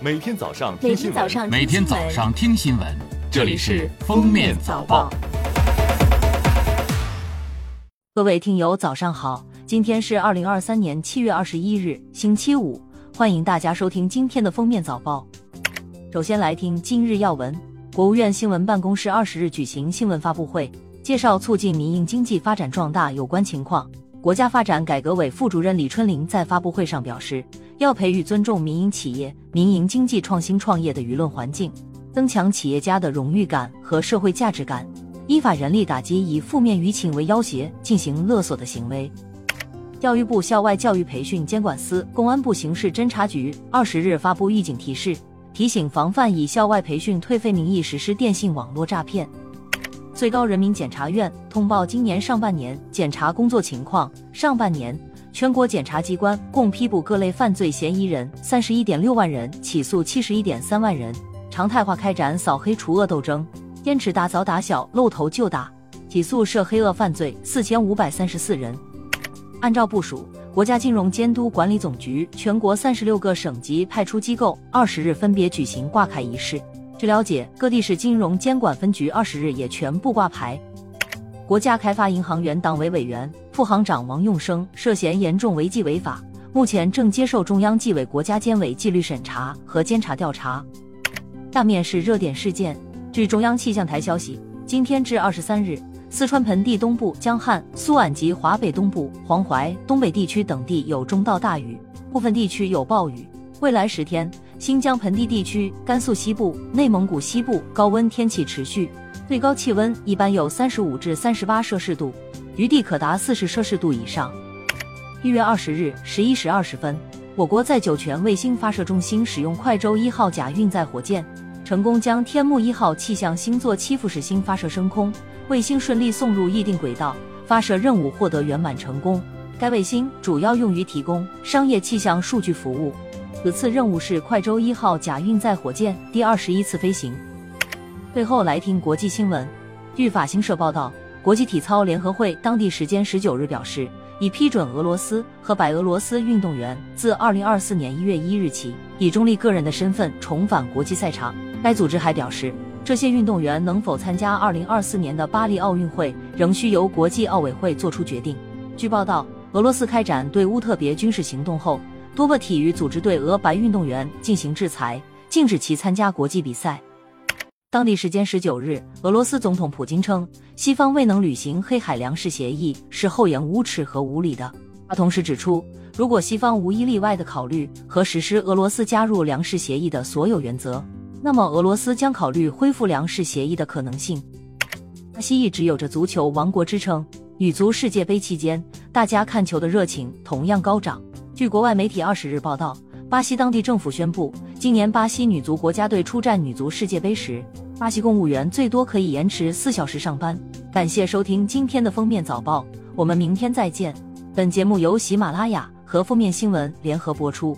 每天早上每听新闻，天早上每天早上听新闻，这里是《封面早报》。各位听友，早上好！今天是二零二三年七月二十一日，星期五，欢迎大家收听今天的封面早报。首先来听今日要闻。国务院新闻办公室二十日举行新闻发布会，介绍促进民营经济发展壮大有关情况。国家发展改革委副主任李春林在发布会上表示，要培育尊重民营企业、民营经济创新创业的舆论环境，增强企业家的荣誉感和社会价值感，依法严厉打击以负面舆情为要挟进行勒索的行为。教育部校外教育培训监管司、公安部刑事侦查局二十日发布预警提示，提醒防范以校外培训退费名义实施电信网络诈骗。最高人民检察院通报今年上半年检察工作情况。上半年，全国检察机关共批捕各类犯罪嫌疑人三十一点六万人，起诉七十一点三万人，常态化开展扫黑除恶斗争，坚持打早打小、露头就打，起诉涉黑恶犯罪四千五百三十四人。按照部署，国家金融监督管理总局全国三十六个省级派出机构二十日分别举行挂牌仪式。据了解，各地市金融监管分局二十日也全部挂牌。国家开发银行原党委委员、副行长王用生涉嫌严重违纪违法，目前正接受中央纪委国家监委纪律审查和监察调查。下面是热点事件。据中央气象台消息，今天至二十三日，四川盆地东部、江汉、苏皖及华北东部、黄淮、东北地区等地有中到大雨，部分地区有暴雨。未来十天，新疆盆地地区、甘肃西部、内蒙古西部高温天气持续，最高气温一般有三十五至三十八摄氏度，余地可达四十摄氏度以上。一月二十日十一时二十分，我国在酒泉卫星发射中心使用快舟一号甲运载火箭，成功将天目一号气象星座七副驶星发射升空，卫星顺利送入预定轨道，发射任务获得圆满成功。该卫星主要用于提供商业气象数据服务。此次任务是快舟一号甲运载火箭第二十一次飞行。最后来听国际新闻。据法新社报道，国际体操联合会当地时间十九日表示，已批准俄罗斯和白俄罗斯运动员自二零二四年一月一日起，以中立个人的身份重返国际赛场。该组织还表示，这些运动员能否参加二零二四年的巴黎奥运会，仍需由国际奥委会作出决定。据报道，俄罗斯开展对乌特别军事行动后，多个体育组织对俄白运动员进行制裁，禁止其参加国际比赛。当地时间十九日，俄罗斯总统普京称，西方未能履行黑海粮食协议是厚颜无耻和无理的。他同时指出，如果西方无一例外的考虑和实施俄罗斯加入粮食协议的所有原则，那么俄罗斯将考虑恢复粮食协议的可能性。巴西一直有着足球王国之称，女足世界杯期间，大家看球的热情同样高涨。据国外媒体二十日报道，巴西当地政府宣布，今年巴西女足国家队出战女足世界杯时，巴西公务员最多可以延迟四小时上班。感谢收听今天的封面早报，我们明天再见。本节目由喜马拉雅和封面新闻联合播出。